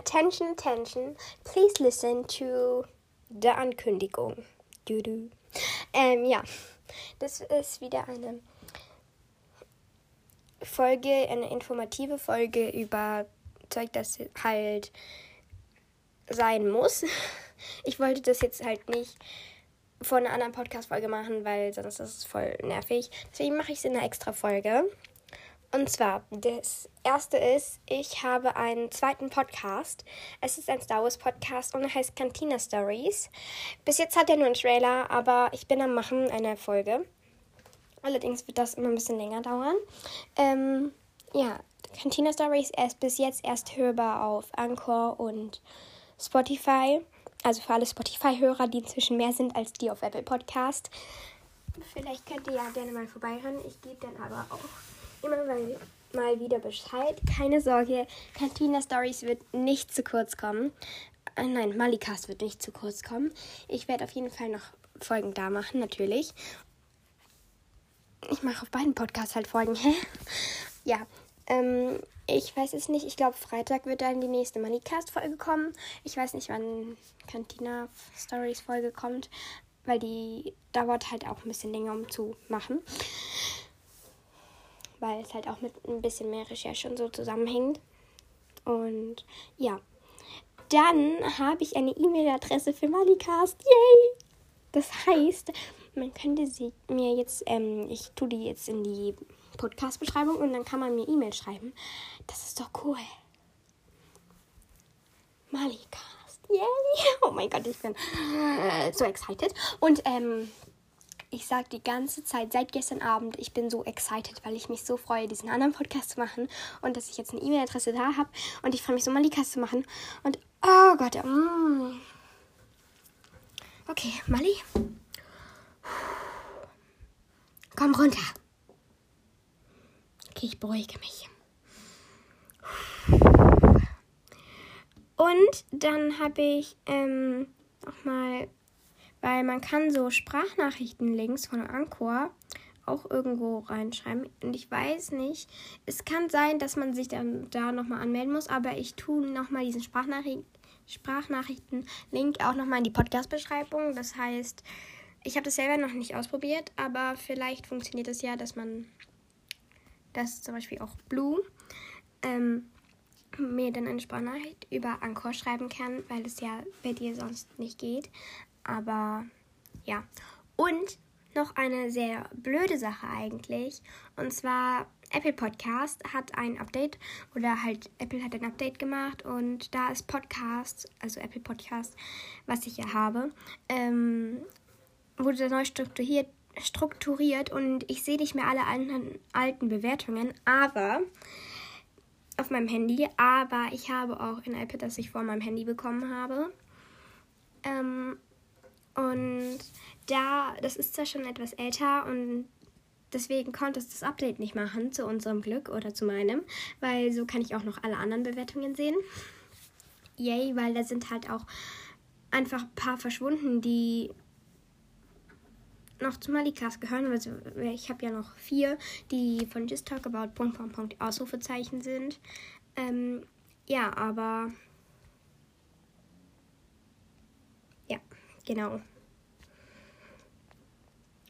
Attention, attention. Please listen to the Ankündigung. Du, du. Ähm, ja, das ist wieder eine Folge, eine informative Folge über Zeug, das halt sein muss. Ich wollte das jetzt halt nicht von einer anderen Podcast-Folge machen, weil sonst ist es voll nervig. Deswegen mache ich es in einer extra Folge. Und zwar, das erste ist, ich habe einen zweiten Podcast. Es ist ein Star Wars Podcast und er heißt Cantina Stories. Bis jetzt hat er nur einen Trailer, aber ich bin am Machen einer Folge. Allerdings wird das immer ein bisschen länger dauern. Ähm, ja, Cantina Stories ist bis jetzt erst hörbar auf Anchor und Spotify. Also für alle Spotify-Hörer, die inzwischen mehr sind als die auf Apple Podcast. Vielleicht könnt ihr ja gerne mal vorbeihören. Ich gebe dann aber auch immer mal, wieder Bescheid. Keine Sorge, Cantina Stories wird nicht zu kurz kommen. Äh, nein, Malikast wird nicht zu kurz kommen. Ich werde auf jeden Fall noch Folgen da machen, natürlich. Ich mache auf beiden Podcasts halt Folgen. ja, ähm, ich weiß es nicht. Ich glaube, Freitag wird dann die nächste Manicast-Folge kommen. Ich weiß nicht, wann Cantina Stories Folge kommt, weil die dauert halt auch ein bisschen länger, um zu machen weil es halt auch mit ein bisschen mehr Recherche und so zusammenhängt. Und ja, dann habe ich eine E-Mail-Adresse für Malicast. Yay! Das heißt, man könnte sie mir jetzt, ähm, ich tue die jetzt in die Podcast-Beschreibung und dann kann man mir E-Mail schreiben. Das ist doch cool. Malicast. Yay! Oh mein Gott, ich bin äh, so excited. Und ähm, ich sage die ganze Zeit, seit gestern Abend, ich bin so excited, weil ich mich so freue, diesen anderen Podcast zu machen und dass ich jetzt eine E-Mail-Adresse da habe und ich freue mich so, Malikas zu machen. Und oh Gott, mm. okay, Mali, komm runter. Okay, ich beruhige mich. Und dann habe ich ähm, nochmal weil man kann so Sprachnachrichten-Links von Anchor auch irgendwo reinschreiben. Und ich weiß nicht, es kann sein, dass man sich dann da nochmal anmelden muss, aber ich tue nochmal diesen Sprachnachrichten, Sprachnachrichten-Link auch nochmal in die Podcast-Beschreibung. Das heißt, ich habe das selber noch nicht ausprobiert, aber vielleicht funktioniert es ja, dass man das zum Beispiel auch Blue ähm, mir dann eine Sprachnachricht über Anchor schreiben kann, weil es ja bei dir sonst nicht geht. Aber ja. Und noch eine sehr blöde Sache eigentlich. Und zwar Apple Podcast hat ein Update oder halt Apple hat ein Update gemacht und da ist Podcast, also Apple Podcast, was ich ja habe, ähm, wurde neu strukturiert, strukturiert und ich sehe nicht mehr alle alten, alten Bewertungen, aber auf meinem Handy, aber ich habe auch ein iPad, das ich vor meinem Handy bekommen habe. Ähm, und da, das ist zwar schon etwas älter und deswegen konnte es das Update nicht machen, zu unserem Glück oder zu meinem, weil so kann ich auch noch alle anderen Bewertungen sehen. Yay, weil da sind halt auch einfach ein paar verschwunden, die noch zu Malikas gehören. Also ich habe ja noch vier, die von Just Talk About Punkt, Punkt, Punkt, Ausrufezeichen sind. Ähm, ja, aber Genau.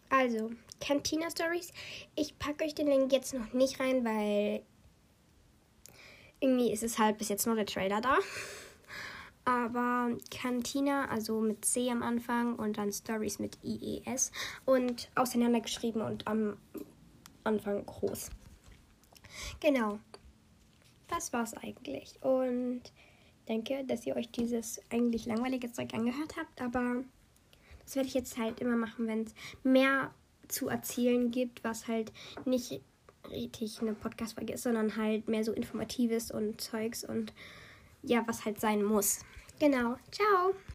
Also, Cantina Stories. Ich packe euch den Link jetzt noch nicht rein, weil irgendwie ist es halt bis jetzt nur der Trailer da. Aber Cantina, also mit C am Anfang und dann Stories mit IES und auseinandergeschrieben und am Anfang groß. Genau. Das war's eigentlich. Und denke, dass ihr euch dieses eigentlich langweilige Zeug angehört habt, aber das werde ich jetzt halt immer machen, wenn es mehr zu erzählen gibt, was halt nicht richtig eine Podcast-Folge ist, sondern halt mehr so informatives und Zeugs und ja, was halt sein muss. Genau. Ciao.